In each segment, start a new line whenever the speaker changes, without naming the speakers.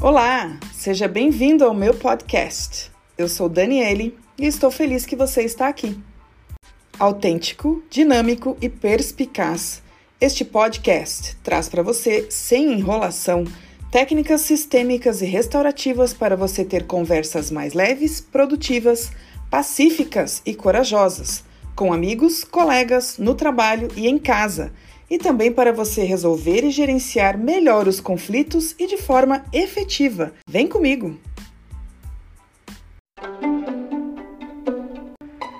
Olá, seja bem-vindo ao meu podcast. Eu sou Daniele e estou feliz que você está aqui. Autêntico, dinâmico e perspicaz, este podcast traz para você, sem enrolação, técnicas sistêmicas e restaurativas para você ter conversas mais leves, produtivas, pacíficas e corajosas, com amigos, colegas, no trabalho e em casa e também para você resolver e gerenciar melhor os conflitos e de forma efetiva. Vem comigo!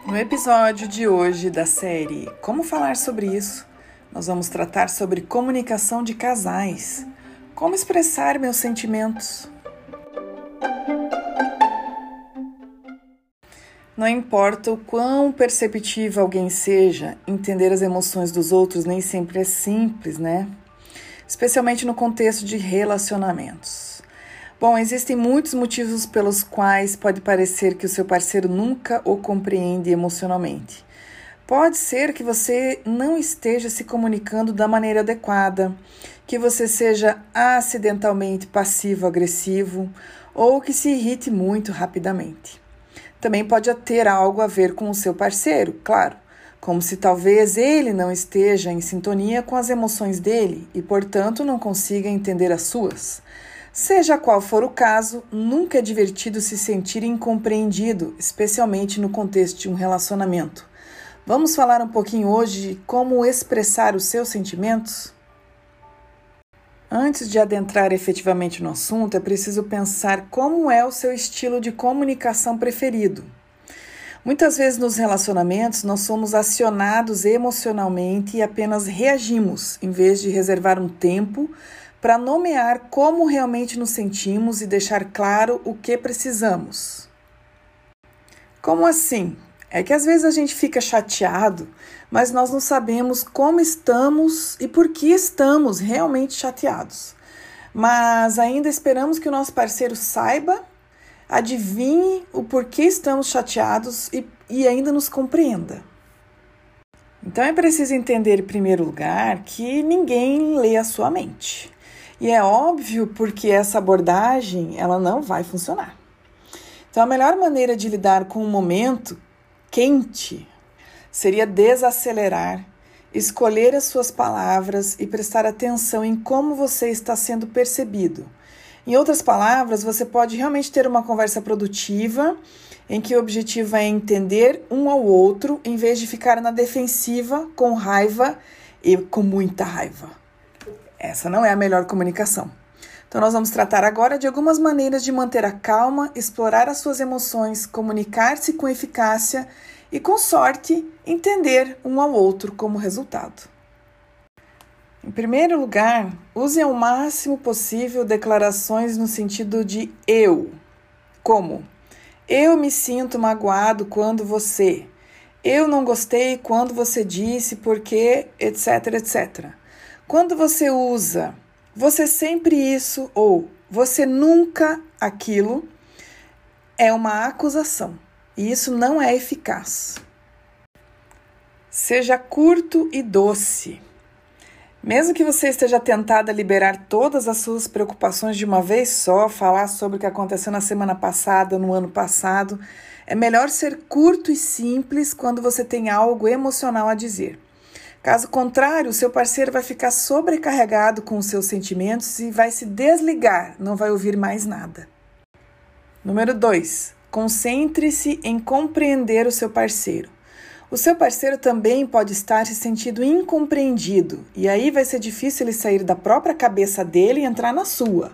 No episódio de hoje da série Como Falar sobre Isso, nós vamos tratar sobre comunicação de casais, como expressar meus sentimentos. Não importa o quão perceptível alguém seja, entender as emoções dos outros nem sempre é simples, né? Especialmente no contexto de relacionamentos. Bom, existem muitos motivos pelos quais pode parecer que o seu parceiro nunca o compreende emocionalmente. Pode ser que você não esteja se comunicando da maneira adequada, que você seja acidentalmente passivo-agressivo ou que se irrite muito rapidamente. Também pode ter algo a ver com o seu parceiro, claro, como se talvez ele não esteja em sintonia com as emoções dele e, portanto, não consiga entender as suas. Seja qual for o caso, nunca é divertido se sentir incompreendido, especialmente no contexto de um relacionamento. Vamos falar um pouquinho hoje de como expressar os seus sentimentos? Antes de adentrar efetivamente no assunto, é preciso pensar como é o seu estilo de comunicação preferido. Muitas vezes nos relacionamentos nós somos acionados emocionalmente e apenas reagimos, em vez de reservar um tempo para nomear como realmente nos sentimos e deixar claro o que precisamos. Como assim? É que às vezes a gente fica chateado, mas nós não sabemos como estamos e por que estamos realmente chateados. Mas ainda esperamos que o nosso parceiro saiba, adivinhe o porquê estamos chateados e, e ainda nos compreenda. Então é preciso entender, em primeiro lugar, que ninguém lê a sua mente. E é óbvio porque essa abordagem ela não vai funcionar. Então a melhor maneira de lidar com o momento quente seria desacelerar, escolher as suas palavras e prestar atenção em como você está sendo percebido. Em outras palavras, você pode realmente ter uma conversa produtiva em que o objetivo é entender um ao outro em vez de ficar na defensiva com raiva e com muita raiva. Essa não é a melhor comunicação. Então, nós vamos tratar agora de algumas maneiras de manter a calma, explorar as suas emoções, comunicar-se com eficácia e, com sorte, entender um ao outro como resultado. Em primeiro lugar, use ao máximo possível declarações no sentido de eu, como eu me sinto magoado quando você, eu não gostei quando você disse porque, etc, etc. Quando você usa você sempre isso ou você nunca aquilo é uma acusação e isso não é eficaz. Seja curto e doce. Mesmo que você esteja tentado a liberar todas as suas preocupações de uma vez só, falar sobre o que aconteceu na semana passada, no ano passado, é melhor ser curto e simples quando você tem algo emocional a dizer. Caso contrário, o seu parceiro vai ficar sobrecarregado com os seus sentimentos e vai se desligar, não vai ouvir mais nada. Número 2. Concentre-se em compreender o seu parceiro. O seu parceiro também pode estar se sentindo incompreendido, e aí vai ser difícil ele sair da própria cabeça dele e entrar na sua.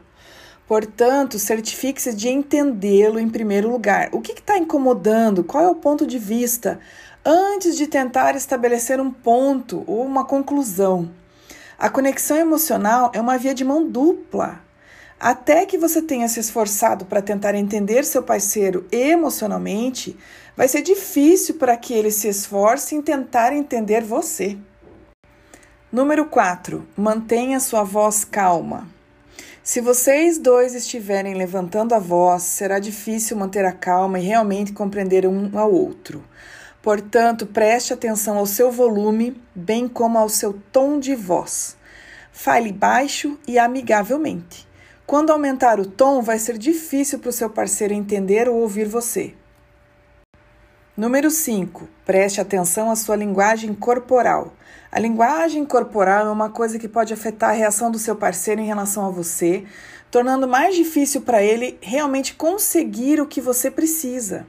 Portanto, certifique-se de entendê-lo em primeiro lugar. O que está incomodando? Qual é o ponto de vista? Antes de tentar estabelecer um ponto ou uma conclusão. A conexão emocional é uma via de mão dupla. Até que você tenha se esforçado para tentar entender seu parceiro emocionalmente, vai ser difícil para que ele se esforce em tentar entender você. Número 4. Mantenha sua voz calma. Se vocês dois estiverem levantando a voz, será difícil manter a calma e realmente compreender um ao outro. Portanto, preste atenção ao seu volume, bem como ao seu tom de voz. Fale baixo e amigavelmente. Quando aumentar o tom, vai ser difícil para o seu parceiro entender ou ouvir você. Número 5. Preste atenção à sua linguagem corporal. A linguagem corporal é uma coisa que pode afetar a reação do seu parceiro em relação a você, tornando mais difícil para ele realmente conseguir o que você precisa.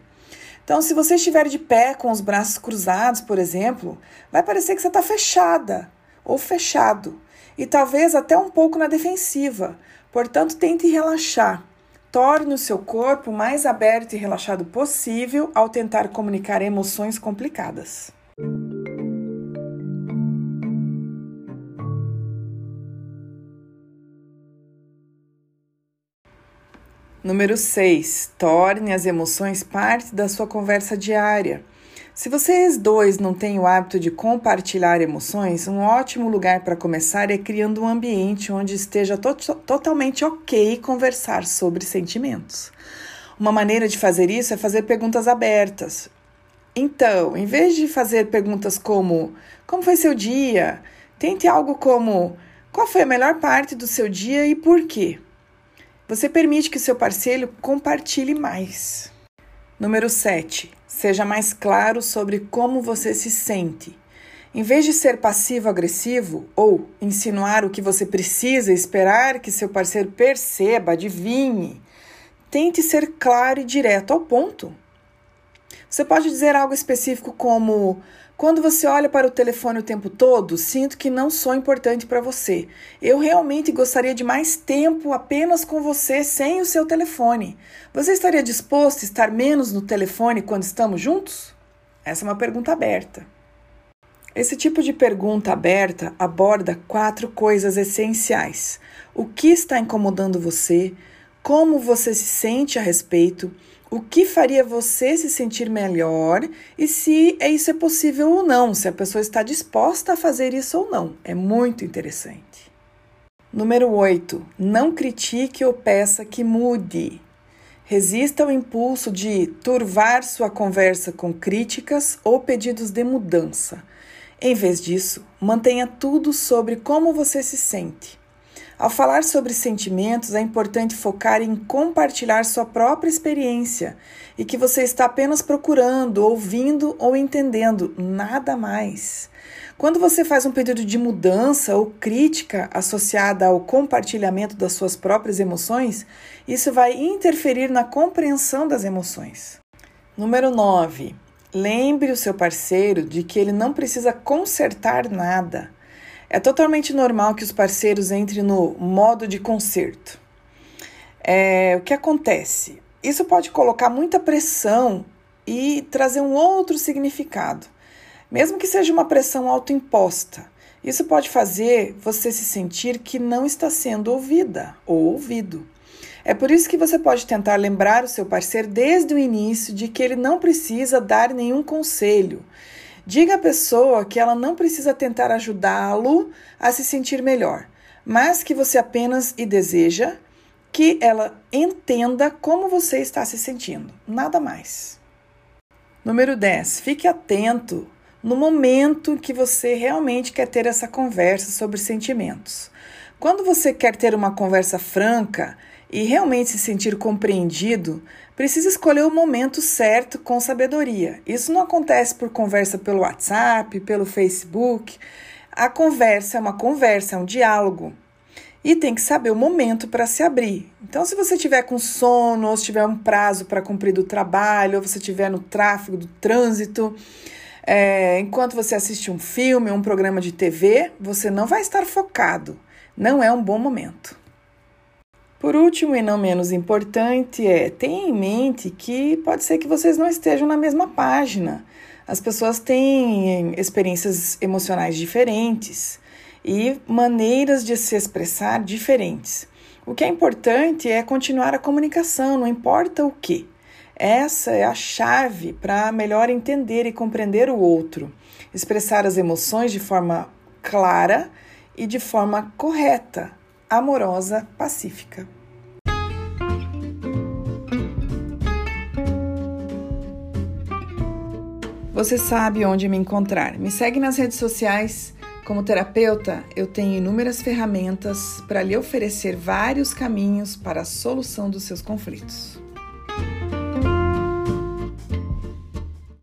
Então, se você estiver de pé com os braços cruzados, por exemplo, vai parecer que você está fechada ou fechado e talvez até um pouco na defensiva. Portanto, tente relaxar. Torne o seu corpo mais aberto e relaxado possível ao tentar comunicar emoções complicadas. Número 6. Torne as emoções parte da sua conversa diária. Se vocês dois não têm o hábito de compartilhar emoções, um ótimo lugar para começar é criando um ambiente onde esteja to totalmente ok conversar sobre sentimentos. Uma maneira de fazer isso é fazer perguntas abertas. Então, em vez de fazer perguntas como: Como foi seu dia? Tente algo como: Qual foi a melhor parte do seu dia e por quê? Você permite que seu parceiro compartilhe mais. Número 7. Seja mais claro sobre como você se sente. Em vez de ser passivo-agressivo ou insinuar o que você precisa esperar que seu parceiro perceba, adivinhe, tente ser claro e direto ao ponto. Você pode dizer algo específico como: quando você olha para o telefone o tempo todo, sinto que não sou importante para você. Eu realmente gostaria de mais tempo apenas com você sem o seu telefone. Você estaria disposto a estar menos no telefone quando estamos juntos? Essa é uma pergunta aberta. Esse tipo de pergunta aberta aborda quatro coisas essenciais: o que está incomodando você, como você se sente a respeito o que faria você se sentir melhor e se isso é possível ou não, se a pessoa está disposta a fazer isso ou não. É muito interessante. Número 8. Não critique ou peça que mude. Resista ao impulso de turvar sua conversa com críticas ou pedidos de mudança. Em vez disso, mantenha tudo sobre como você se sente. Ao falar sobre sentimentos, é importante focar em compartilhar sua própria experiência e que você está apenas procurando, ouvindo ou entendendo, nada mais. Quando você faz um pedido de mudança ou crítica associada ao compartilhamento das suas próprias emoções, isso vai interferir na compreensão das emoções. Número 9. Lembre o seu parceiro de que ele não precisa consertar nada. É totalmente normal que os parceiros entrem no modo de conserto. É, o que acontece? Isso pode colocar muita pressão e trazer um outro significado, mesmo que seja uma pressão autoimposta. Isso pode fazer você se sentir que não está sendo ouvida ou ouvido. É por isso que você pode tentar lembrar o seu parceiro desde o início de que ele não precisa dar nenhum conselho Diga à pessoa que ela não precisa tentar ajudá-lo a se sentir melhor, mas que você apenas e deseja que ela entenda como você está se sentindo, nada mais. Número 10. Fique atento no momento que você realmente quer ter essa conversa sobre sentimentos. Quando você quer ter uma conversa franca e realmente se sentir compreendido, precisa escolher o momento certo com sabedoria. Isso não acontece por conversa pelo WhatsApp, pelo Facebook. A conversa é uma conversa, é um diálogo. E tem que saber o momento para se abrir. Então, se você tiver com sono, ou se tiver um prazo para cumprir do trabalho, ou você estiver no tráfego do trânsito, é, enquanto você assiste um filme, um programa de TV, você não vai estar focado. Não é um bom momento. Por último e não menos importante é tenha em mente que pode ser que vocês não estejam na mesma página. As pessoas têm experiências emocionais diferentes e maneiras de se expressar diferentes. O que é importante é continuar a comunicação, não importa o que. Essa é a chave para melhor entender e compreender o outro, expressar as emoções de forma clara e de forma correta, amorosa, pacífica. Você sabe onde me encontrar. Me segue nas redes sociais, Como terapeuta, eu tenho inúmeras ferramentas para lhe oferecer vários caminhos para a solução dos seus conflitos.